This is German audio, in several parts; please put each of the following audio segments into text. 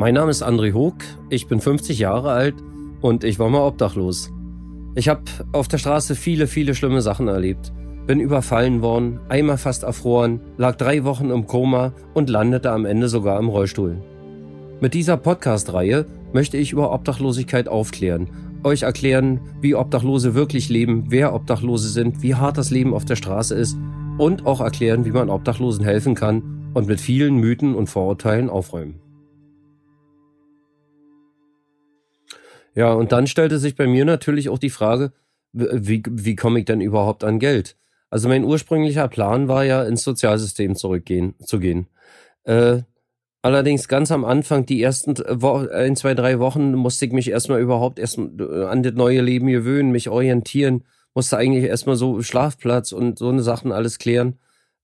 Mein Name ist André Hoog, ich bin 50 Jahre alt und ich war mal obdachlos. Ich habe auf der Straße viele, viele schlimme Sachen erlebt. Bin überfallen worden, einmal fast erfroren, lag drei Wochen im Koma und landete am Ende sogar im Rollstuhl. Mit dieser Podcast-Reihe möchte ich über Obdachlosigkeit aufklären, euch erklären, wie Obdachlose wirklich leben, wer Obdachlose sind, wie hart das Leben auf der Straße ist und auch erklären, wie man Obdachlosen helfen kann und mit vielen Mythen und Vorurteilen aufräumen. Ja, und dann stellte sich bei mir natürlich auch die Frage, wie, wie komme ich denn überhaupt an Geld? Also mein ursprünglicher Plan war ja, ins Sozialsystem zurückgehen zu gehen. Äh, allerdings ganz am Anfang, die ersten ein, zwei, drei Wochen, musste ich mich erstmal überhaupt erst äh, an das neue Leben gewöhnen, mich orientieren, musste eigentlich erstmal so Schlafplatz und so eine Sachen alles klären.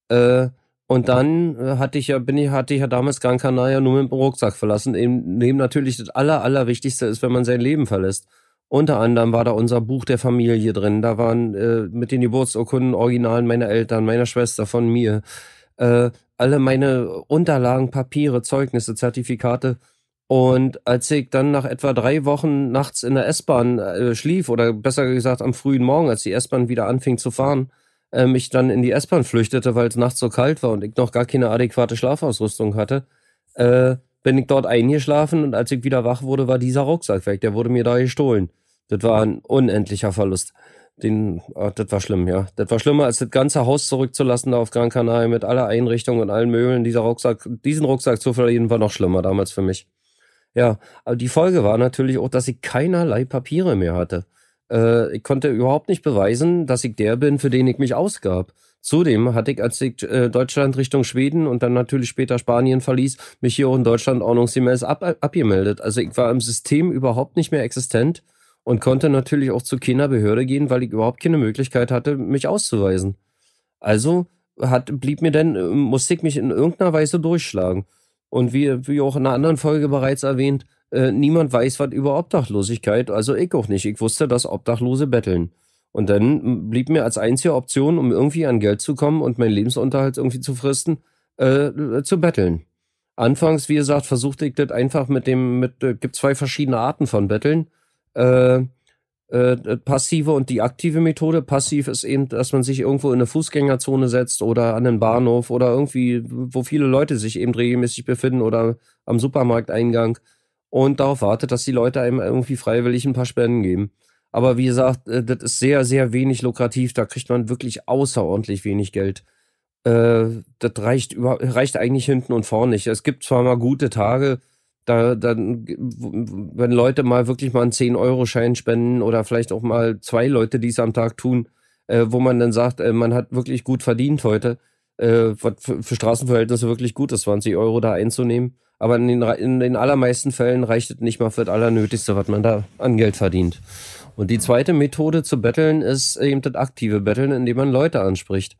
Äh, und dann äh, hatte ich ja, bin ich, hatte ich ja damals Gran Canaria nur mit dem Rucksack verlassen, in dem natürlich das Aller, Allerwichtigste ist, wenn man sein Leben verlässt. Unter anderem war da unser Buch der Familie drin. Da waren äh, mit den Geburtsurkunden Originalen meiner Eltern, meiner Schwester, von mir, äh, alle meine Unterlagen, Papiere, Zeugnisse, Zertifikate. Und als ich dann nach etwa drei Wochen nachts in der S-Bahn äh, schlief, oder besser gesagt am frühen Morgen, als die S-Bahn wieder anfing zu fahren, äh, mich dann in die S-Bahn flüchtete, weil es nachts so kalt war und ich noch gar keine adäquate Schlafausrüstung hatte, äh, bin ich dort eingeschlafen und als ich wieder wach wurde, war dieser Rucksack weg. Der wurde mir da gestohlen. Das war ein unendlicher Verlust. Den, oh, das war schlimm, ja. Das war schlimmer, als das ganze Haus zurückzulassen da auf Gran Canaria mit aller Einrichtung und allen Möbeln. Dieser Rucksack, diesen Rucksack zu verlieren, war noch schlimmer damals für mich. Ja, aber die Folge war natürlich auch, dass ich keinerlei Papiere mehr hatte. Äh, ich konnte überhaupt nicht beweisen, dass ich der bin, für den ich mich ausgab. Zudem hatte ich, als ich äh, Deutschland Richtung Schweden und dann natürlich später Spanien verließ, mich hier auch in Deutschland ordnungsgemäß ab, abgemeldet. Also ich war im System überhaupt nicht mehr existent und konnte natürlich auch zu keiner Behörde gehen, weil ich überhaupt keine Möglichkeit hatte, mich auszuweisen. Also hat, blieb mir denn, musste ich mich in irgendeiner Weise durchschlagen. Und wie, wie auch in einer anderen Folge bereits erwähnt, äh, niemand weiß was über Obdachlosigkeit, also ich auch nicht. Ich wusste, dass Obdachlose betteln. Und dann blieb mir als einzige Option, um irgendwie an Geld zu kommen und meinen Lebensunterhalt irgendwie zu fristen, äh, zu betteln. Anfangs, wie gesagt, versuchte ich das einfach mit dem, mit, äh, gibt zwei verschiedene Arten von Betteln. Äh, äh, passive und die aktive Methode. Passiv ist eben, dass man sich irgendwo in eine Fußgängerzone setzt oder an einen Bahnhof oder irgendwie, wo viele Leute sich eben regelmäßig befinden oder am Supermarkteingang und darauf wartet, dass die Leute einem irgendwie freiwillig ein paar Spenden geben. Aber wie gesagt, äh, das ist sehr, sehr wenig lukrativ. Da kriegt man wirklich außerordentlich wenig Geld. Äh, das reicht, über, reicht eigentlich hinten und vorne nicht. Es gibt zwar mal gute Tage, da, dann, wenn Leute mal wirklich mal einen 10-Euro-Schein spenden oder vielleicht auch mal zwei Leute, die es am Tag tun, äh, wo man dann sagt, äh, man hat wirklich gut verdient heute, äh, was für, für Straßenverhältnisse wirklich gut ist, 20 Euro da einzunehmen. Aber in den, in den allermeisten Fällen reicht es nicht mal für das Allernötigste, was man da an Geld verdient. Und die zweite Methode zu betteln ist eben das aktive Betteln, indem man Leute anspricht.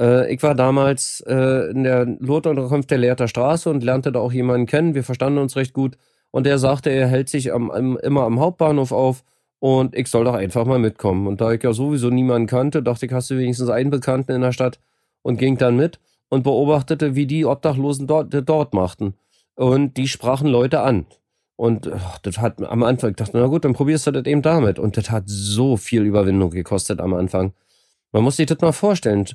Äh, ich war damals äh, in der Lotunterkunft der Lehrter Straße und lernte da auch jemanden kennen. Wir verstanden uns recht gut. Und der sagte, er hält sich am, am, immer am Hauptbahnhof auf und ich soll doch einfach mal mitkommen. Und da ich ja sowieso niemanden kannte, dachte ich, hast du wenigstens einen Bekannten in der Stadt und ging dann mit und beobachtete, wie die Obdachlosen dort, dort machten und die sprachen Leute an. Und ach, das hat am Anfang, ich dachte, na gut, dann probierst du das eben damit. Und das hat so viel Überwindung gekostet am Anfang. Man muss sich das mal vorstellen,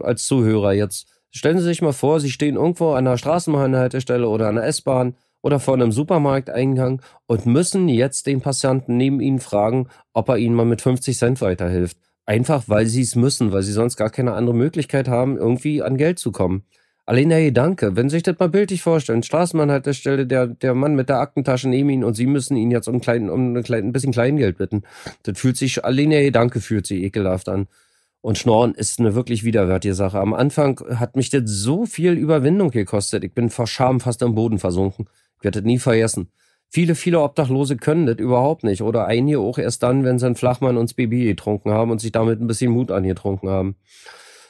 als Zuhörer jetzt. Stellen Sie sich mal vor, Sie stehen irgendwo an einer Straßenbahnhaltestelle oder an einer S-Bahn oder vor einem Supermarkteingang und müssen jetzt den Passanten neben Ihnen fragen, ob er Ihnen mal mit 50 Cent weiterhilft. Einfach weil Sie es müssen, weil Sie sonst gar keine andere Möglichkeit haben, irgendwie an Geld zu kommen. Allein der Gedanke, wenn Sie sich das mal bildlich vorstellen, Straßenbahnhaltestelle, der, der Mann mit der Aktentasche neben Ihnen und Sie müssen ihn jetzt um, klein, um ein bisschen Kleingeld bitten. Das fühlt sich, allein der Gedanke fühlt sich ekelhaft an. Und Schnorren ist eine wirklich widerwärtige Sache. Am Anfang hat mich das so viel Überwindung gekostet. Ich bin vor Scham fast am Boden versunken. Ich werde das nie vergessen. Viele, viele Obdachlose können das überhaupt nicht. Oder einige auch erst dann, wenn sie einen Flachmann und das Baby getrunken haben und sich damit ein bisschen Mut angetrunken haben.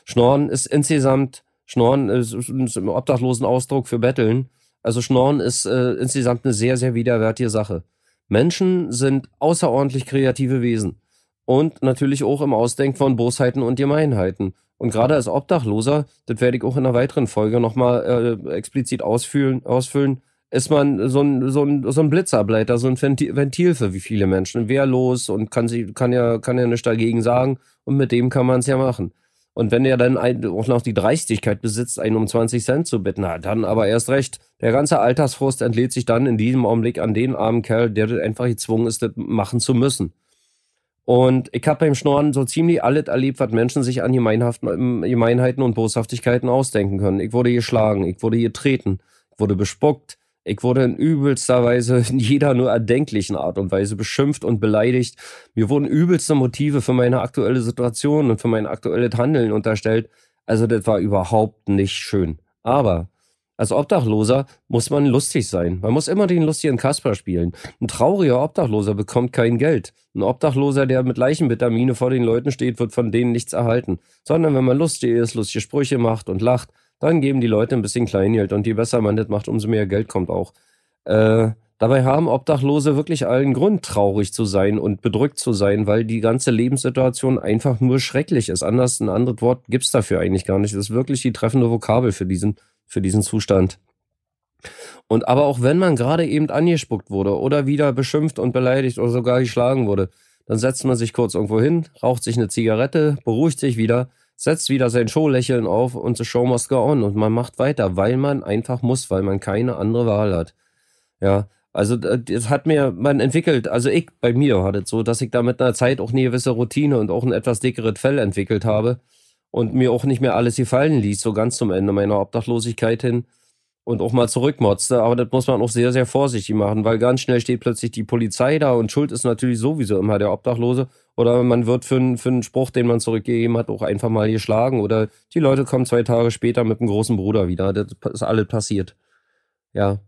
Schnorren ist insgesamt Schnorren ist, ist im obdachlosen Ausdruck für Betteln. Also Schnorren ist äh, insgesamt eine sehr, sehr widerwärtige Sache. Menschen sind außerordentlich kreative Wesen. Und natürlich auch im Ausdenken von Bosheiten und Gemeinheiten. Und gerade als Obdachloser, das werde ich auch in einer weiteren Folge nochmal äh, explizit ausfüllen, ausfüllen, ist man so ein, so ein, so ein Blitzableiter, so ein Ventil für wie viele Menschen. Wehrlos und kann, sie, kann, ja, kann ja nichts dagegen sagen und mit dem kann man es ja machen. Und wenn er dann auch noch die Dreistigkeit besitzt, einen um 20 Cent zu bitten, na, dann aber erst recht. Der ganze Altersfrust entlädt sich dann in diesem Augenblick an den armen Kerl, der einfach gezwungen ist, das machen zu müssen. Und ich habe beim Schnorren so ziemlich alles erlebt, was Menschen sich an Gemeinheiten und Boshaftigkeiten ausdenken können. Ich wurde geschlagen, ich wurde getreten, ich wurde bespuckt, ich wurde in übelster Weise, in jeder nur erdenklichen Art und Weise beschimpft und beleidigt. Mir wurden übelste Motive für meine aktuelle Situation und für mein aktuelles Handeln unterstellt. Also das war überhaupt nicht schön. Aber als Obdachloser muss man lustig sein. Man muss immer den lustigen Kasper spielen. Ein trauriger Obdachloser bekommt kein Geld. Ein Obdachloser, der mit Leichenvitamine vor den Leuten steht, wird von denen nichts erhalten. Sondern wenn man lustig ist, lustige Sprüche macht und lacht, dann geben die Leute ein bisschen Kleingeld und je besser man das macht, umso mehr Geld kommt auch. Äh, dabei haben Obdachlose wirklich allen Grund, traurig zu sein und bedrückt zu sein, weil die ganze Lebenssituation einfach nur schrecklich ist. Anders, ein anderes Wort gibt's dafür eigentlich gar nicht. Das ist wirklich die treffende Vokabel für diesen, für diesen Zustand. Und aber auch wenn man gerade eben angespuckt wurde oder wieder beschimpft und beleidigt oder sogar geschlagen wurde, dann setzt man sich kurz irgendwo hin, raucht sich eine Zigarette, beruhigt sich wieder setzt wieder sein Showlächeln auf und the show must go on und man macht weiter, weil man einfach muss, weil man keine andere Wahl hat. Ja, also das hat mir, man entwickelt, also ich bei mir hat es so, dass ich da mit einer Zeit auch eine gewisse Routine und auch ein etwas dickeres Fell entwickelt habe und mir auch nicht mehr alles gefallen ließ, so ganz zum Ende meiner Obdachlosigkeit hin und auch mal zurückmotzte. Aber das muss man auch sehr, sehr vorsichtig machen, weil ganz schnell steht plötzlich die Polizei da und Schuld ist natürlich sowieso immer der Obdachlose. Oder man wird für, für einen Spruch, den man zurückgegeben hat, auch einfach mal geschlagen. Oder die Leute kommen zwei Tage später mit dem großen Bruder wieder. Das ist alles passiert. Ja.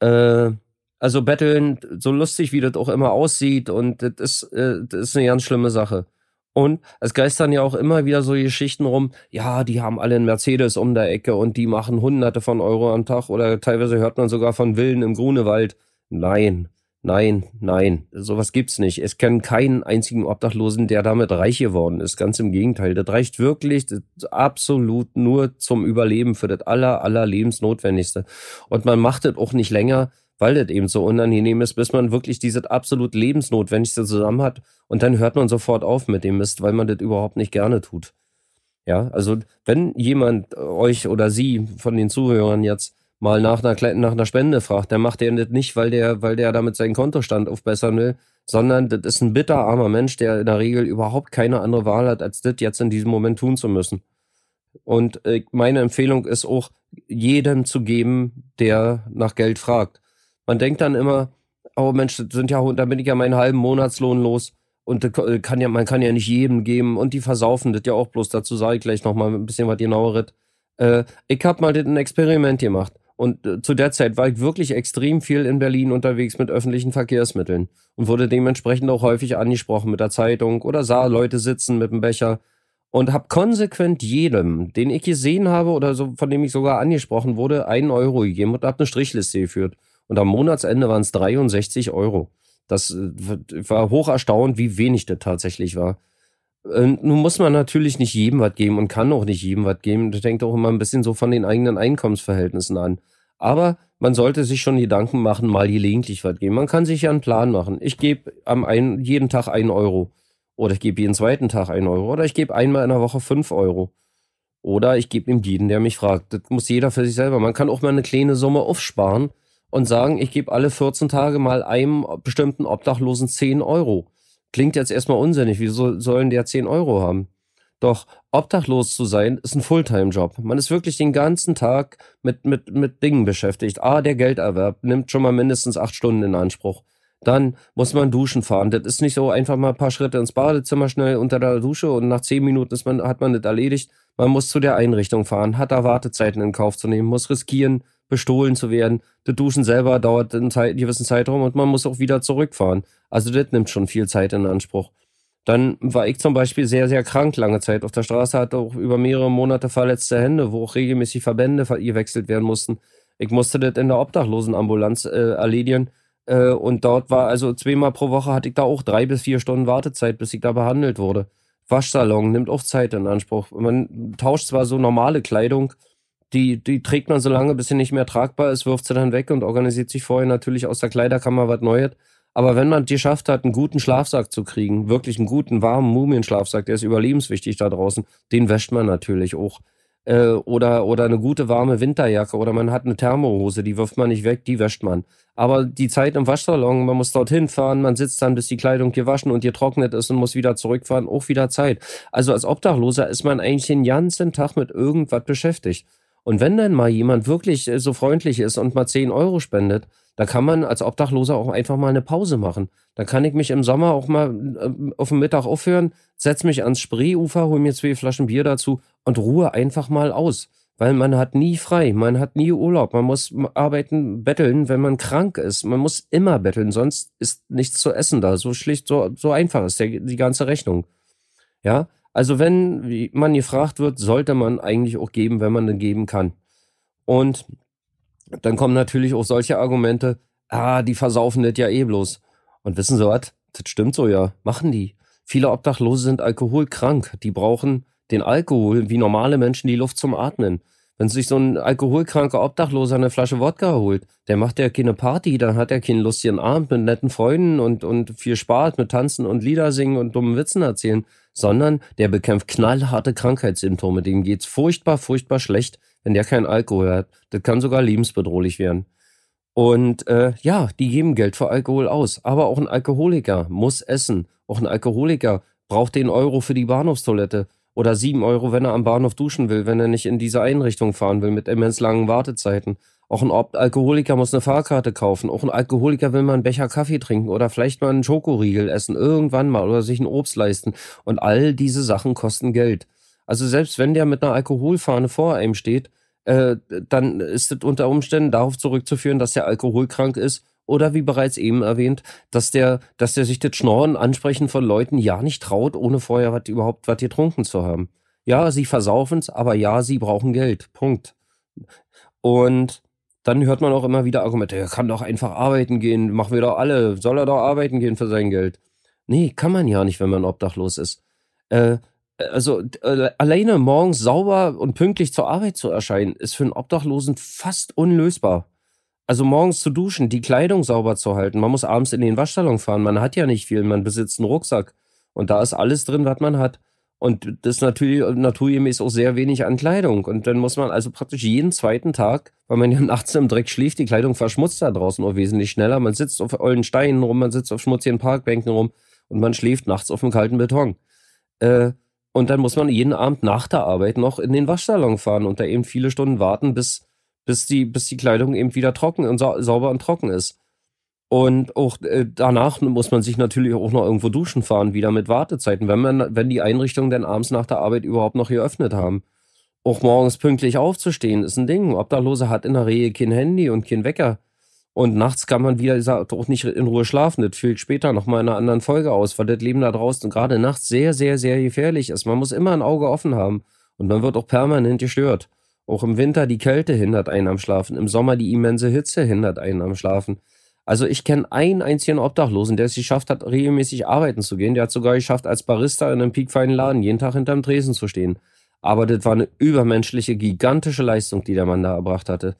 Äh, also betteln, so lustig wie das auch immer aussieht, und das ist, äh, das ist eine ganz schlimme Sache. Und es geistern ja auch immer wieder so Geschichten rum, ja, die haben alle einen Mercedes um der Ecke und die machen hunderte von Euro am Tag oder teilweise hört man sogar von Villen im Grunewald. Nein, nein, nein, sowas gibt's nicht. Es kennt keinen einzigen Obdachlosen, der damit reich geworden ist. Ganz im Gegenteil. Das reicht wirklich das absolut nur zum Überleben für das aller, aller Lebensnotwendigste. Und man macht das auch nicht länger, weil das eben so unangenehm ist, bis man wirklich dieses absolut Lebensnotwendigste zusammen hat und dann hört man sofort auf mit dem Mist, weil man das überhaupt nicht gerne tut. Ja, also wenn jemand euch oder sie von den Zuhörern jetzt mal nach einer, nach einer Spende fragt, dann macht der das nicht, weil der, weil der damit seinen Kontostand aufbessern will, sondern das ist ein bitterarmer Mensch, der in der Regel überhaupt keine andere Wahl hat, als das jetzt in diesem Moment tun zu müssen. Und äh, meine Empfehlung ist auch, jedem zu geben, der nach Geld fragt. Man denkt dann immer, oh Mensch, das sind ja, da bin ich ja meinen halben Monatslohn los. Und kann ja, man kann ja nicht jedem geben. Und die versaufen das ja auch bloß. Dazu sage ich gleich nochmal ein bisschen was genaueres. Äh, ich habe mal ein Experiment gemacht. Und äh, zu der Zeit war ich wirklich extrem viel in Berlin unterwegs mit öffentlichen Verkehrsmitteln und wurde dementsprechend auch häufig angesprochen mit der Zeitung oder sah Leute sitzen mit dem Becher und habe konsequent jedem, den ich gesehen habe oder so, von dem ich sogar angesprochen wurde, einen Euro gegeben und habe eine Strichliste geführt. Und am Monatsende waren es 63 Euro. Das äh, war hoch erstaunt, wie wenig das tatsächlich war. Und nun muss man natürlich nicht jedem was geben und kann auch nicht jedem was geben. Das hängt auch immer ein bisschen so von den eigenen Einkommensverhältnissen an. Aber man sollte sich schon Gedanken machen, mal gelegentlich was geben. Man kann sich ja einen Plan machen. Ich gebe am einen, jeden Tag einen Euro. Oder ich gebe jeden zweiten Tag einen Euro. Oder ich gebe einmal in der Woche fünf Euro. Oder ich gebe ihm jeden, der mich fragt. Das muss jeder für sich selber. Man kann auch mal eine kleine Summe aufsparen und sagen, ich gebe alle 14 Tage mal einem bestimmten Obdachlosen 10 Euro. Klingt jetzt erstmal unsinnig, wieso sollen der 10 Euro haben? Doch obdachlos zu sein ist ein Fulltime-Job. Man ist wirklich den ganzen Tag mit, mit, mit Dingen beschäftigt. Ah, der Gelderwerb nimmt schon mal mindestens acht Stunden in Anspruch. Dann muss man duschen fahren. Das ist nicht so einfach mal ein paar Schritte ins Badezimmer schnell unter der Dusche und nach zehn Minuten ist man, hat man das erledigt. Man muss zu der Einrichtung fahren, hat da Wartezeiten in Kauf zu nehmen, muss riskieren, bestohlen zu werden. Das Duschen selber dauert einen, Zeit, einen gewissen Zeitraum und man muss auch wieder zurückfahren. Also das nimmt schon viel Zeit in Anspruch. Dann war ich zum Beispiel sehr, sehr krank lange Zeit auf der Straße, hatte auch über mehrere Monate verletzte Hände, wo auch regelmäßig Verbände gewechselt werden mussten. Ich musste das in der Obdachlosenambulanz äh, erledigen. Äh, und dort war, also zweimal pro Woche hatte ich da auch drei bis vier Stunden Wartezeit, bis ich da behandelt wurde. Waschsalon nimmt auch Zeit in Anspruch. Man tauscht zwar so normale Kleidung, die, die trägt man so lange, bis sie nicht mehr tragbar ist, wirft sie dann weg und organisiert sich vorher natürlich aus der Kleiderkammer was Neues. Aber wenn man es geschafft hat, einen guten Schlafsack zu kriegen, wirklich einen guten, warmen Mumienschlafsack, der ist überlebenswichtig da draußen, den wäscht man natürlich auch. Äh, oder, oder eine gute warme Winterjacke oder man hat eine Thermohose, die wirft man nicht weg, die wäscht man. Aber die Zeit im Waschsalon, man muss dorthin fahren, man sitzt dann, bis die Kleidung gewaschen und getrocknet ist und muss wieder zurückfahren, auch wieder Zeit. Also als Obdachloser ist man eigentlich den ganzen Tag mit irgendwas beschäftigt. Und wenn dann mal jemand wirklich äh, so freundlich ist und mal 10 Euro spendet, da kann man als Obdachloser auch einfach mal eine Pause machen. Da kann ich mich im Sommer auch mal äh, auf dem Mittag aufhören, setz mich ans Spreeufer, hol mir zwei Flaschen Bier dazu und ruhe einfach mal aus. Weil man hat nie frei, man hat nie Urlaub, man muss arbeiten, betteln, wenn man krank ist. Man muss immer betteln, sonst ist nichts zu essen da. So schlicht, so, so einfach ist der, die ganze Rechnung. Ja, also wenn man gefragt wird, sollte man eigentlich auch geben, wenn man denn geben kann. Und dann kommen natürlich auch solche Argumente, ah, die versaufen das ja eh bloß. Und wissen Sie was? Das stimmt so ja. Machen die. Viele Obdachlose sind alkoholkrank. Die brauchen den Alkohol wie normale Menschen die Luft zum Atmen. Wenn sich so ein alkoholkranker Obdachloser eine Flasche Wodka holt, der macht ja keine Party, dann hat er keinen lustigen Abend mit netten Freunden und, und viel Spaß mit Tanzen und Lieder singen und dummen Witzen erzählen, sondern der bekämpft knallharte Krankheitssymptome. Dem geht's furchtbar, furchtbar schlecht, wenn der keinen Alkohol hat. Das kann sogar lebensbedrohlich werden. Und äh, ja, die geben Geld für Alkohol aus. Aber auch ein Alkoholiker muss essen. Auch ein Alkoholiker braucht den Euro für die Bahnhofstoilette oder sieben Euro, wenn er am Bahnhof duschen will, wenn er nicht in diese Einrichtung fahren will mit immens langen Wartezeiten. Auch ein Alkoholiker muss eine Fahrkarte kaufen. Auch ein Alkoholiker will mal einen Becher Kaffee trinken oder vielleicht mal einen Schokoriegel essen, irgendwann mal oder sich ein Obst leisten. Und all diese Sachen kosten Geld. Also selbst wenn der mit einer Alkoholfahne vor einem steht, äh, dann ist es unter Umständen darauf zurückzuführen, dass der alkoholkrank ist oder wie bereits eben erwähnt, dass der, dass der sich das Schnorren ansprechen von Leuten ja nicht traut, ohne vorher was, überhaupt was getrunken zu haben. Ja, sie versaufen's, aber ja, sie brauchen Geld. Punkt. Und dann hört man auch immer wieder Argumente, er kann doch einfach arbeiten gehen, machen wir doch alle, soll er doch arbeiten gehen für sein Geld. Nee, kann man ja nicht, wenn man obdachlos ist. Äh, also äh, alleine morgens sauber und pünktlich zur Arbeit zu erscheinen, ist für einen Obdachlosen fast unlösbar. Also morgens zu duschen, die Kleidung sauber zu halten. Man muss abends in den Waschsalon fahren. Man hat ja nicht viel. Man besitzt einen Rucksack. Und da ist alles drin, was man hat. Und das ist natürlich naturgemäß auch sehr wenig an Kleidung. Und dann muss man also praktisch jeden zweiten Tag, weil man ja nachts im Dreck schläft, die Kleidung verschmutzt da draußen auch wesentlich schneller. Man sitzt auf ollen Steinen rum, man sitzt auf schmutzigen Parkbänken rum und man schläft nachts auf dem kalten Beton. Äh, und dann muss man jeden Abend nach der Arbeit noch in den Waschsalon fahren und da eben viele Stunden warten, bis, bis, die, bis die Kleidung eben wieder trocken und sa sauber und trocken ist. Und auch äh, danach muss man sich natürlich auch noch irgendwo duschen fahren, wieder mit Wartezeiten, wenn man, wenn die Einrichtungen dann abends nach der Arbeit überhaupt noch geöffnet haben. Auch morgens pünktlich aufzustehen, ist ein Ding. Obdachlose hat in der Regel kein Handy und kein Wecker. Und nachts kann man wieder gesagt, auch nicht in Ruhe schlafen. Das fällt später nochmal in einer anderen Folge aus, weil das Leben da draußen gerade nachts sehr, sehr, sehr gefährlich ist. Man muss immer ein Auge offen haben. Und man wird auch permanent gestört. Auch im Winter die Kälte hindert einen am Schlafen. Im Sommer die immense Hitze hindert einen am Schlafen. Also ich kenne einen einzigen Obdachlosen, der es geschafft hat, regelmäßig arbeiten zu gehen. Der hat sogar geschafft, als Barista in einem piekfeinen Laden jeden Tag hinterm Tresen zu stehen. Aber das war eine übermenschliche, gigantische Leistung, die der Mann da erbracht hatte.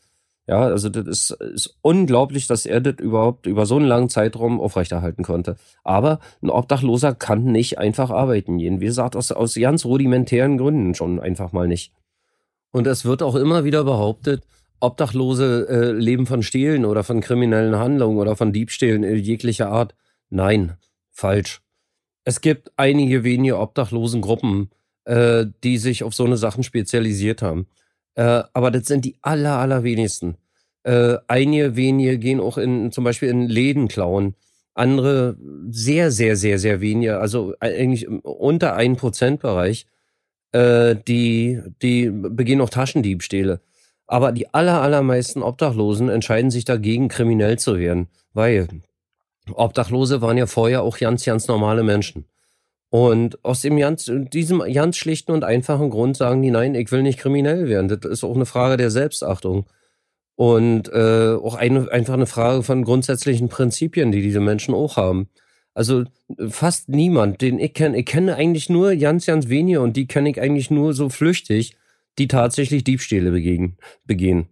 Ja, also das ist, ist unglaublich, dass er das überhaupt über so einen langen Zeitraum aufrechterhalten konnte. Aber ein Obdachloser kann nicht einfach arbeiten gehen. Wie gesagt, aus, aus ganz rudimentären Gründen schon einfach mal nicht. Und es wird auch immer wieder behauptet, Obdachlose äh, leben von Stehlen oder von kriminellen Handlungen oder von Diebstählen jeglicher Art. Nein, falsch. Es gibt einige wenige Obdachlosengruppen, äh, die sich auf so eine Sachen spezialisiert haben. Äh, aber das sind die aller, allerwenigsten. Äh, einige wenige gehen auch in, zum Beispiel in Läden klauen. Andere sehr, sehr, sehr, sehr wenige, also eigentlich unter 1% Bereich, äh, die, die begehen auch Taschendiebstähle. Aber die aller, allermeisten Obdachlosen entscheiden sich dagegen, kriminell zu werden, weil Obdachlose waren ja vorher auch ganz, ganz normale Menschen. Und aus dem ganz, diesem ganz schlichten und einfachen Grund sagen die, nein, ich will nicht kriminell werden. Das ist auch eine Frage der Selbstachtung. Und äh, auch eine, einfach eine Frage von grundsätzlichen Prinzipien, die diese Menschen auch haben. Also fast niemand, den ich kenne, ich kenne eigentlich nur ganz, ganz wenige und die kenne ich eigentlich nur so flüchtig, die tatsächlich Diebstähle begehen. begehen.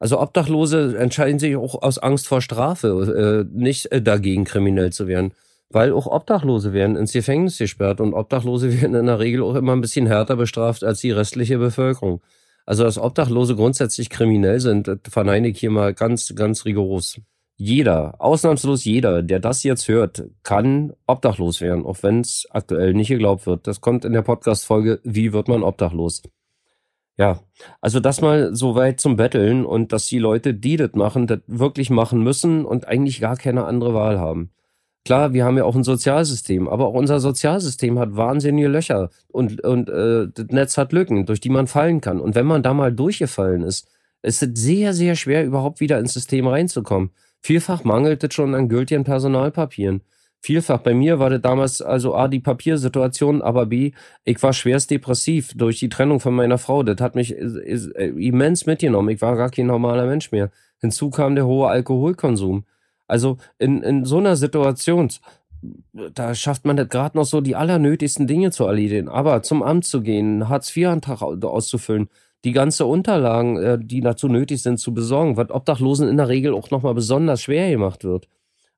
Also Obdachlose entscheiden sich auch aus Angst vor Strafe, äh, nicht äh, dagegen kriminell zu werden. Weil auch Obdachlose werden ins Gefängnis gesperrt und Obdachlose werden in der Regel auch immer ein bisschen härter bestraft als die restliche Bevölkerung. Also dass Obdachlose grundsätzlich kriminell sind, verneine ich hier mal ganz, ganz rigoros. Jeder, ausnahmslos jeder, der das jetzt hört, kann obdachlos werden, auch wenn es aktuell nicht geglaubt wird. Das kommt in der Podcast-Folge Wie wird man obdachlos? Ja, also das mal so weit zum Betteln und dass die Leute, die das machen, das wirklich machen müssen und eigentlich gar keine andere Wahl haben. Klar, wir haben ja auch ein Sozialsystem, aber auch unser Sozialsystem hat wahnsinnige Löcher und, und äh, das Netz hat Lücken, durch die man fallen kann. Und wenn man da mal durchgefallen ist, ist es sehr, sehr schwer, überhaupt wieder ins System reinzukommen. Vielfach mangelt es schon an gültigen Personalpapieren vielfach. Bei mir war das damals also A, die Papiersituation, aber B, ich war schwerst depressiv durch die Trennung von meiner Frau. Das hat mich äh, immens mitgenommen. Ich war gar kein normaler Mensch mehr. Hinzu kam der hohe Alkoholkonsum. Also in, in so einer Situation, da schafft man das gerade noch so, die allernötigsten Dinge zu erledigen. Aber zum Amt zu gehen, Hartz-IV-Antrag auszufüllen, die ganze Unterlagen, äh, die dazu nötig sind, zu besorgen, was Obdachlosen in der Regel auch nochmal besonders schwer gemacht wird.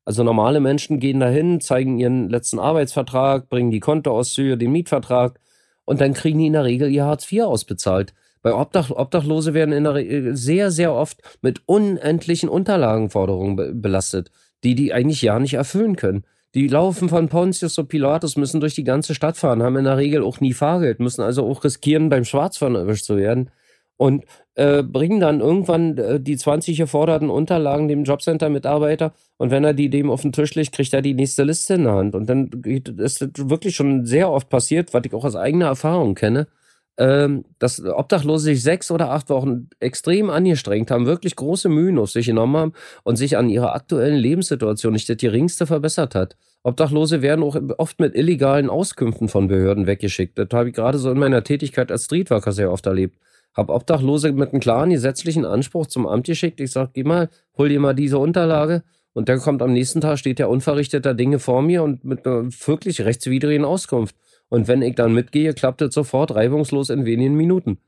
Also normale Menschen gehen dahin, zeigen ihren letzten Arbeitsvertrag, bringen die Kontoauszüge, den Mietvertrag und dann kriegen die in der Regel ihr Hartz IV ausbezahlt. Bei Obdach Obdachlose werden in der Regel sehr, sehr oft mit unendlichen Unterlagenforderungen be belastet, die die eigentlich ja nicht erfüllen können. Die laufen von Pontius zu Pilatus, müssen durch die ganze Stadt fahren, haben in der Regel auch nie Fahrgeld, müssen also auch riskieren, beim Schwarzfahren erwischt zu werden und äh, bringen dann irgendwann äh, die 20 geforderten Unterlagen dem Jobcenter-Mitarbeiter und wenn er die dem auf den Tisch legt, kriegt er die nächste Liste in der Hand. Und dann ist es wirklich schon sehr oft passiert, was ich auch aus eigener Erfahrung kenne, ähm, dass Obdachlose sich sechs oder acht Wochen extrem angestrengt haben, wirklich große Mühen auf sich genommen haben und sich an ihrer aktuellen Lebenssituation nicht das geringste verbessert hat. Obdachlose werden auch oft mit illegalen Auskünften von Behörden weggeschickt. Das habe ich gerade so in meiner Tätigkeit als Streetworker sehr oft erlebt habe Obdachlose mit einem klaren gesetzlichen Anspruch zum Amt geschickt. Ich sage, geh mal, hol dir mal diese Unterlage. Und dann kommt am nächsten Tag, steht der unverrichteter Dinge vor mir und mit einer wirklich rechtswidrigen Auskunft. Und wenn ich dann mitgehe, klappt das sofort reibungslos in wenigen Minuten.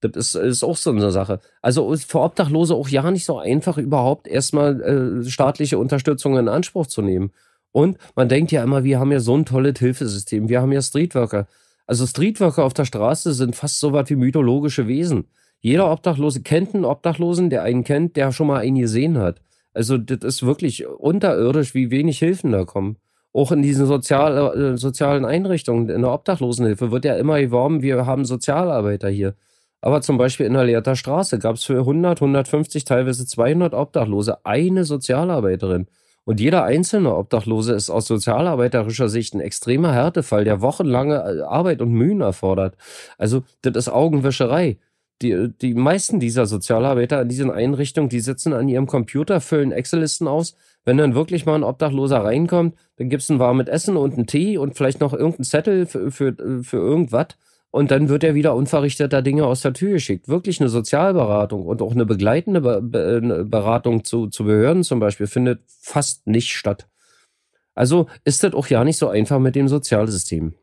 Das ist, ist auch so eine Sache. Also ist für Obdachlose auch ja nicht so einfach, überhaupt erstmal äh, staatliche Unterstützung in Anspruch zu nehmen. Und man denkt ja immer, wir haben ja so ein tolles Hilfesystem. Wir haben ja Streetworker. Also Streetworker auf der Straße sind fast so was wie mythologische Wesen. Jeder Obdachlose kennt einen Obdachlosen, der einen kennt, der schon mal einen gesehen hat. Also das ist wirklich unterirdisch, wie wenig Hilfen da kommen. Auch in diesen sozial, äh, sozialen Einrichtungen, in der Obdachlosenhilfe wird ja immer geworben, wir haben Sozialarbeiter hier. Aber zum Beispiel in der Leerter Straße gab es für 100, 150, teilweise 200 Obdachlose eine Sozialarbeiterin. Und jeder einzelne Obdachlose ist aus sozialarbeiterischer Sicht ein extremer Härtefall, der wochenlange äh, Arbeit und Mühen erfordert. Also, das ist Augenwischerei. Die, die meisten dieser Sozialarbeiter in diesen Einrichtungen, die sitzen an ihrem Computer, füllen Excel-Listen aus. Wenn dann wirklich mal ein Obdachloser reinkommt, dann gibt's ein warmes Essen und einen Tee und vielleicht noch irgendeinen Zettel für, für, für irgendwas und dann wird er wieder unverrichteter Dinge aus der Tür geschickt. Wirklich eine Sozialberatung und auch eine begleitende Beratung zu, zu Behörden zum Beispiel findet fast nicht statt. Also ist das auch ja nicht so einfach mit dem Sozialsystem.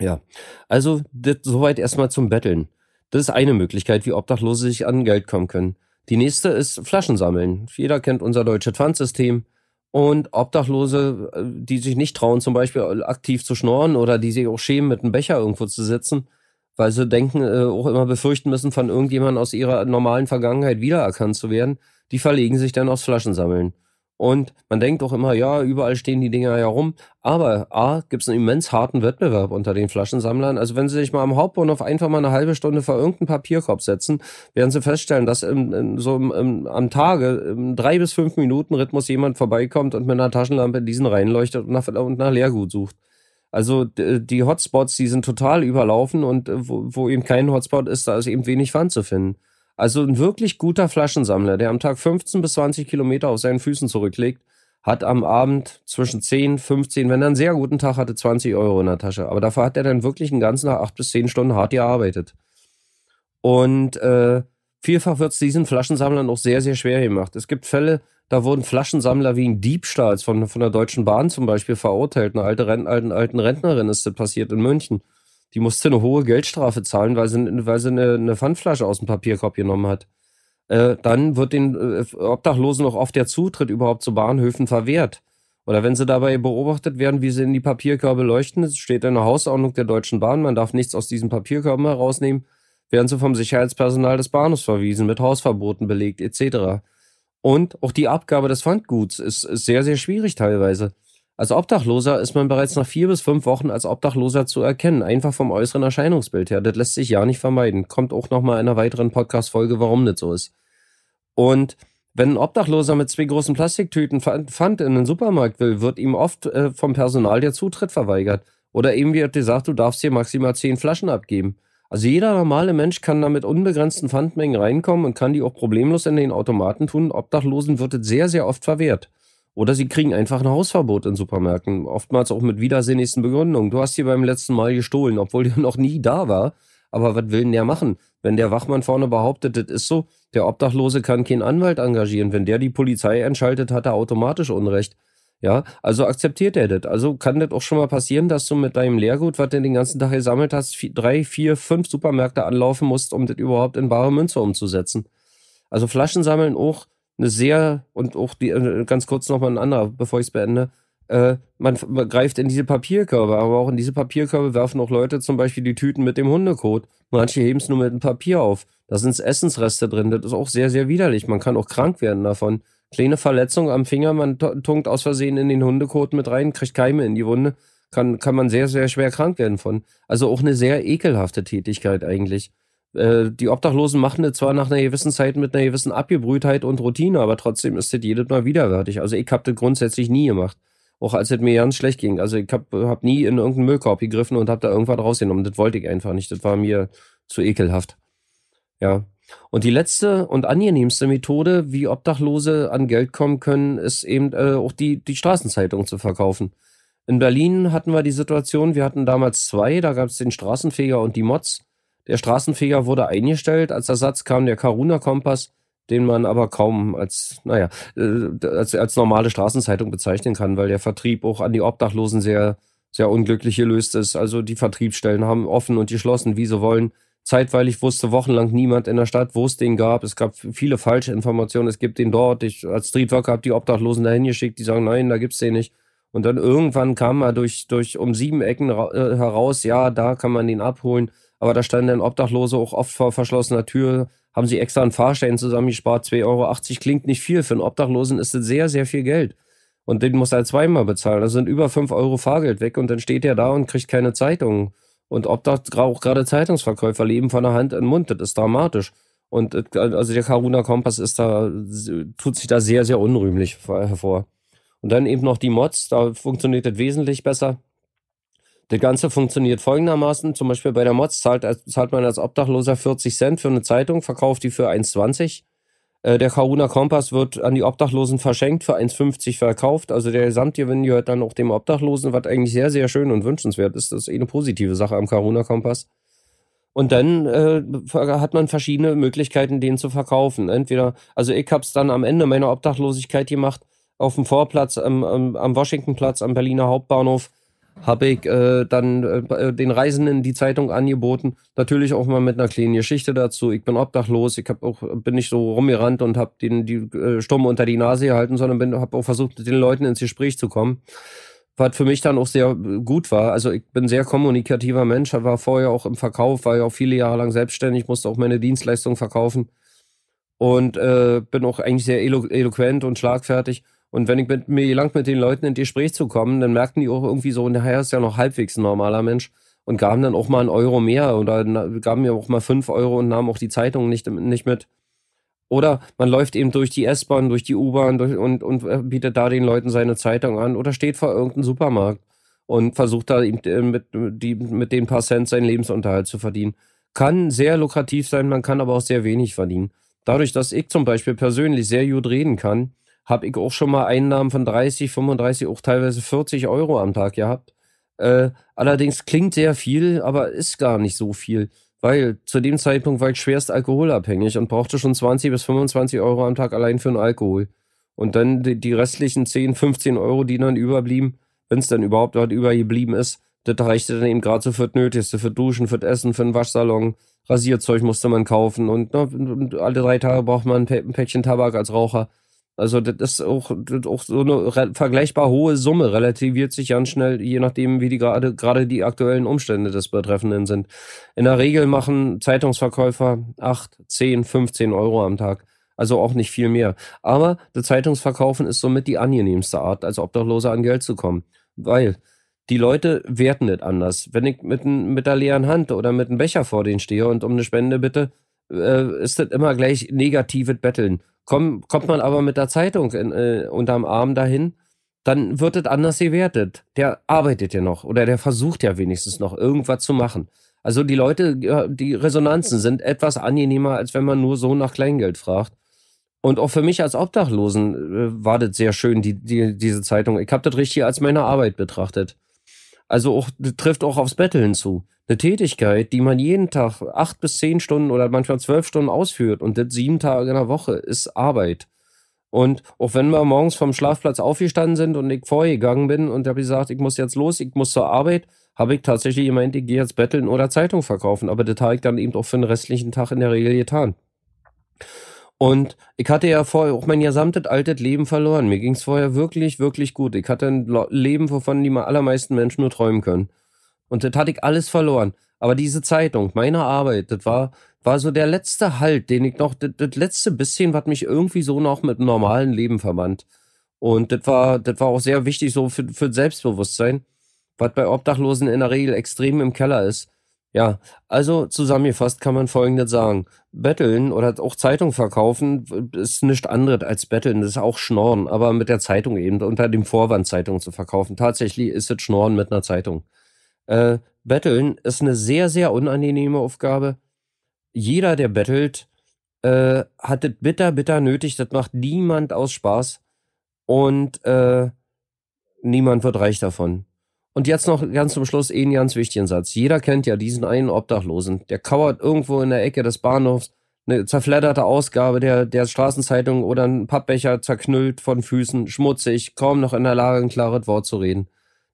Ja, also das soweit erstmal zum Betteln. Das ist eine Möglichkeit, wie Obdachlose sich an Geld kommen können. Die nächste ist Flaschen sammeln. Jeder kennt unser deutsches Pfandsystem. Und Obdachlose, äh, die sich nicht trauen, zum Beispiel aktiv zu schnorren oder die sich auch schämen, mit einem Becher irgendwo zu sitzen, weil sie denken, äh, auch immer befürchten müssen, von irgendjemandem aus ihrer normalen Vergangenheit wiedererkannt zu werden, die verlegen sich dann aufs Flaschensammeln. Und man denkt auch immer, ja, überall stehen die Dinger ja rum. Aber A, gibt es einen immens harten Wettbewerb unter den Flaschensammlern. Also wenn sie sich mal am Hauptbahnhof einfach mal eine halbe Stunde vor irgendeinen Papierkorb setzen, werden sie feststellen, dass im, in, so im, im, am Tage im drei bis fünf Minuten Rhythmus jemand vorbeikommt und mit einer Taschenlampe diesen reinleuchtet und nach, und nach Leergut sucht. Also die Hotspots, die sind total überlaufen und äh, wo, wo eben kein Hotspot ist, da ist eben wenig Pfand zu finden. Also ein wirklich guter Flaschensammler, der am Tag 15 bis 20 Kilometer auf seinen Füßen zurücklegt, hat am Abend zwischen 10, 15, wenn er einen sehr guten Tag hatte, 20 Euro in der Tasche. Aber dafür hat er dann wirklich einen ganzen Tag 8 bis 10 Stunden hart gearbeitet. Und äh, vielfach wird es diesen Flaschensammlern auch sehr, sehr schwer gemacht. Es gibt Fälle, da wurden Flaschensammler wegen Diebstahls von, von der Deutschen Bahn zum Beispiel verurteilt. Eine alte, Rent, alten, alten Rentnerin ist das passiert in München. Die musste eine hohe Geldstrafe zahlen, weil sie, weil sie eine, eine Pfandflasche aus dem Papierkorb genommen hat. Äh, dann wird den äh, Obdachlosen auch oft der Zutritt überhaupt zu Bahnhöfen verwehrt. Oder wenn sie dabei beobachtet werden, wie sie in die Papierkörbe leuchten, steht in der Hausordnung der Deutschen Bahn, man darf nichts aus diesen Papierkörben herausnehmen, werden sie vom Sicherheitspersonal des Bahnhofs verwiesen, mit Hausverboten belegt, etc. Und auch die Abgabe des Pfandguts ist, ist sehr, sehr schwierig teilweise. Als Obdachloser ist man bereits nach vier bis fünf Wochen als Obdachloser zu erkennen, einfach vom äußeren Erscheinungsbild her. Das lässt sich ja nicht vermeiden. Kommt auch nochmal in einer weiteren Podcast-Folge, warum das so ist. Und wenn ein Obdachloser mit zwei großen Plastiktüten Pfand in den Supermarkt will, wird ihm oft äh, vom Personal der Zutritt verweigert. Oder eben wird gesagt, du darfst hier maximal zehn Flaschen abgeben. Also jeder normale Mensch kann da mit unbegrenzten Pfandmengen reinkommen und kann die auch problemlos in den Automaten tun. Obdachlosen wird es sehr, sehr oft verwehrt. Oder sie kriegen einfach ein Hausverbot in Supermärkten. Oftmals auch mit widersinnigsten Begründungen. Du hast hier beim letzten Mal gestohlen, obwohl der noch nie da war. Aber was will denn der machen? Wenn der Wachmann vorne behauptet, das ist so, der Obdachlose kann keinen Anwalt engagieren. Wenn der die Polizei entschaltet, hat er automatisch Unrecht. Ja, also akzeptiert er das. Also kann das auch schon mal passieren, dass du mit deinem Lehrgut, was du den ganzen Tag gesammelt hast, vier, drei, vier, fünf Supermärkte anlaufen musst, um das überhaupt in bare Münze umzusetzen. Also Flaschen sammeln auch eine sehr, und auch die, äh, ganz kurz nochmal ein anderer, bevor ich es beende, äh, man, man, greift in diese Papierkörbe, aber auch in diese Papierkörbe werfen auch Leute zum Beispiel die Tüten mit dem Hundekot. Manche heben es nur mit dem Papier auf. Da sind Essensreste drin. Das ist auch sehr, sehr widerlich. Man kann auch krank werden davon. Kleine Verletzung am Finger, man tunkt aus Versehen in den Hundekot mit rein, kriegt Keime in die Wunde. Kann, kann man sehr, sehr schwer krank werden von. Also auch eine sehr ekelhafte Tätigkeit eigentlich. Äh, die Obdachlosen machen das zwar nach einer gewissen Zeit mit einer gewissen Abgebrühtheit und Routine, aber trotzdem ist das jedes Mal widerwärtig. Also ich habe das grundsätzlich nie gemacht. Auch als es mir ganz schlecht ging. Also ich habe hab nie in irgendeinen Müllkorb gegriffen und habe da irgendwas rausgenommen. Das wollte ich einfach nicht. Das war mir zu ekelhaft. Ja. Und die letzte und angenehmste Methode, wie Obdachlose an Geld kommen können, ist eben äh, auch die, die Straßenzeitung zu verkaufen. In Berlin hatten wir die Situation, wir hatten damals zwei, da gab es den Straßenfeger und die Mods. Der Straßenfeger wurde eingestellt, als Ersatz kam der Karuna-Kompass den man aber kaum als, naja, äh, als, als normale Straßenzeitung bezeichnen kann, weil der Vertrieb auch an die Obdachlosen sehr, sehr unglücklich gelöst ist. Also die Vertriebsstellen haben offen und geschlossen, wie sie wollen. Zeitweilig wusste wochenlang niemand in der Stadt, wo es den gab. Es gab viele falsche Informationen. Es gibt den dort. Ich als Streetworker habe die Obdachlosen dahin geschickt, die sagen, nein, da gibt's den nicht. Und dann irgendwann kam mal durch, durch um sieben Ecken äh, heraus, ja, da kann man den abholen. Aber da standen dann Obdachlose auch oft vor verschlossener Tür, haben sie extra einen Fahrstein zusammengespart, 2,80 Euro klingt nicht viel. Für einen Obdachlosen ist das sehr, sehr viel Geld. Und den muss er zweimal bezahlen. Das sind über 5 Euro Fahrgeld weg und dann steht er da und kriegt keine Zeitung. Und Obdach, auch gerade Zeitungsverkäufer leben von der Hand in den Mund. Das ist dramatisch. Und also der Karuna Kompass ist da, tut sich da sehr, sehr unrühmlich hervor. Und dann eben noch die Mods, da funktioniert das wesentlich besser. Das Ganze funktioniert folgendermaßen. Zum Beispiel bei der Mods zahlt, zahlt man als Obdachloser 40 Cent für eine Zeitung, verkauft die für 1,20. Äh, der Karuna Kompass wird an die Obdachlosen verschenkt, für 1,50 verkauft. Also der Gesamtgewinn gehört dann auch dem Obdachlosen, was eigentlich sehr, sehr schön und wünschenswert ist. Das ist eh eine positive Sache am Karuna Kompass. Und dann äh, hat man verschiedene Möglichkeiten, den zu verkaufen. Entweder, also ich habe es dann am Ende meiner Obdachlosigkeit gemacht, auf dem Vorplatz am, am, am Washingtonplatz am Berliner Hauptbahnhof habe ich äh, dann äh, den Reisenden die Zeitung angeboten. Natürlich auch mal mit einer kleinen Geschichte dazu. Ich bin obdachlos, ich hab auch, bin nicht so rumgerannt und habe den die äh, Stumm unter die Nase gehalten, sondern habe auch versucht, mit den Leuten ins Gespräch zu kommen. Was für mich dann auch sehr gut war. Also ich bin sehr kommunikativer Mensch, war vorher auch im Verkauf, war ja auch viele Jahre lang selbstständig, musste auch meine Dienstleistung verkaufen und äh, bin auch eigentlich sehr elo eloquent und schlagfertig und wenn ich mit mir gelangt, mit den Leuten in Gespräch zu kommen, dann merkten die auch irgendwie so, nachher ist ja noch halbwegs ein normaler Mensch und gaben dann auch mal einen Euro mehr oder gaben mir auch mal fünf Euro und nahmen auch die Zeitung nicht, nicht mit. Oder man läuft eben durch die S-Bahn, durch die U-Bahn und, und äh, bietet da den Leuten seine Zeitung an oder steht vor irgendeinem Supermarkt und versucht da eben äh, mit, die, mit den paar Cent seinen Lebensunterhalt zu verdienen. Kann sehr lukrativ sein, man kann aber auch sehr wenig verdienen. Dadurch, dass ich zum Beispiel persönlich sehr gut reden kann, habe ich auch schon mal Einnahmen von 30, 35, auch teilweise 40 Euro am Tag gehabt. Äh, allerdings klingt sehr viel, aber ist gar nicht so viel, weil zu dem Zeitpunkt war ich schwerst alkoholabhängig und brauchte schon 20 bis 25 Euro am Tag allein für den Alkohol. Und dann die, die restlichen 10, 15 Euro, die dann überblieben, wenn es dann überhaupt dort übergeblieben ist, Das reichte dann eben gerade so für das Nötigste, für Duschen, für das Essen, für den Waschsalon. Rasierzeug musste man kaufen und, ne, und alle drei Tage braucht man ein Päckchen Tabak als Raucher. Also das ist auch, das auch so eine vergleichbar hohe Summe, relativiert sich ganz schnell, je nachdem, wie die gerade gerade die aktuellen Umstände des Betreffenden sind. In der Regel machen Zeitungsverkäufer 8, 10, 15 Euro am Tag. Also auch nicht viel mehr. Aber das Zeitungsverkaufen ist somit die angenehmste Art, als Obdachloser an Geld zu kommen. Weil die Leute werten nicht anders. Wenn ich mit, mit der leeren Hand oder mit einem Becher vor denen stehe und um eine Spende bitte, äh, ist das immer gleich negatives Betteln. Komm, kommt man aber mit der Zeitung in, äh, unterm Arm dahin, dann wird es anders gewertet. Der arbeitet ja noch oder der versucht ja wenigstens noch irgendwas zu machen. Also die Leute, die Resonanzen sind etwas angenehmer, als wenn man nur so nach Kleingeld fragt. Und auch für mich als Obdachlosen äh, war das sehr schön, die, die, diese Zeitung. Ich habe das richtig als meine Arbeit betrachtet. Also auch, das trifft auch aufs Betteln zu. Eine Tätigkeit, die man jeden Tag acht bis zehn Stunden oder manchmal zwölf Stunden ausführt und das sieben Tage in der Woche, ist Arbeit. Und auch wenn wir morgens vom Schlafplatz aufgestanden sind und ich vorgegangen bin und habe gesagt, ich muss jetzt los, ich muss zur Arbeit, habe ich tatsächlich gemeint, ich gehe jetzt betteln oder Zeitung verkaufen. Aber das habe ich dann eben auch für den restlichen Tag in der Regel getan. Und ich hatte ja vorher auch mein gesamtes altes Leben verloren. Mir ging es vorher wirklich, wirklich gut. Ich hatte ein Leben, wovon die allermeisten Menschen nur träumen können. Und das hatte ich alles verloren. Aber diese Zeitung, meine Arbeit, das war, war so der letzte Halt, den ich noch, das, das letzte bisschen, was mich irgendwie so noch mit einem normalen Leben verband. Und das war, das war auch sehr wichtig so für, für Selbstbewusstsein, was bei Obdachlosen in der Regel extrem im Keller ist. Ja, also zusammengefasst kann man Folgendes sagen. Betteln oder auch Zeitung verkaufen ist nichts anderes als Betteln. Das ist auch Schnorren, aber mit der Zeitung eben, unter dem Vorwand Zeitung zu verkaufen. Tatsächlich ist es Schnorren mit einer Zeitung. Äh, Betteln ist eine sehr, sehr unangenehme Aufgabe. Jeder, der bettelt, äh, hat es bitter, bitter nötig. Das macht niemand aus Spaß. Und äh, niemand wird reich davon. Und jetzt noch ganz zum Schluss einen ganz wichtigen Satz. Jeder kennt ja diesen einen Obdachlosen. Der kauert irgendwo in der Ecke des Bahnhofs, eine zerfledderte Ausgabe der, der Straßenzeitung oder ein Pappbecher zerknüllt von Füßen, schmutzig, kaum noch in der Lage, ein klares Wort zu reden.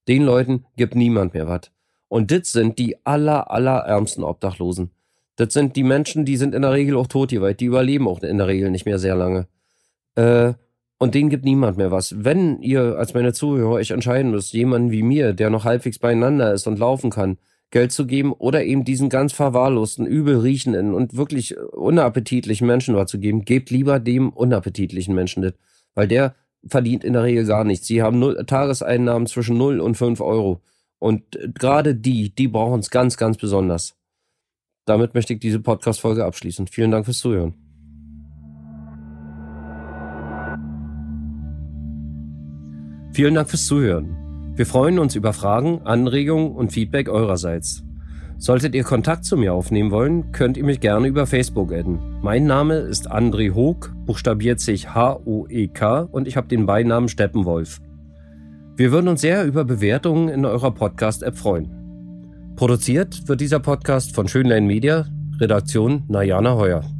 Den Leuten gibt niemand mehr was. Und das sind die aller, aller ärmsten Obdachlosen. Das sind die Menschen, die sind in der Regel auch tot, die überleben auch in der Regel nicht mehr sehr lange. Äh, und denen gibt niemand mehr was. Wenn ihr als meine Zuhörer euch entscheiden müsst, jemanden wie mir, der noch halbwegs beieinander ist und laufen kann, Geld zu geben oder eben diesen ganz verwahrlosten, übel riechenden und wirklich unappetitlichen Menschen was zu geben, gebt lieber dem unappetitlichen Menschen das. Weil der verdient in der Regel gar nichts. Sie haben Tageseinnahmen zwischen 0 und 5 Euro. Und gerade die, die brauchen es ganz, ganz besonders. Damit möchte ich diese Podcast-Folge abschließen. Vielen Dank fürs Zuhören. Vielen Dank fürs Zuhören. Wir freuen uns über Fragen, Anregungen und Feedback eurerseits. Solltet ihr Kontakt zu mir aufnehmen wollen, könnt ihr mich gerne über Facebook adden. Mein Name ist André Hoog, buchstabiert sich H-O-E-K und ich habe den Beinamen Steppenwolf. Wir würden uns sehr über Bewertungen in eurer Podcast-App freuen. Produziert wird dieser Podcast von Schönlein Media, Redaktion Najana Heuer.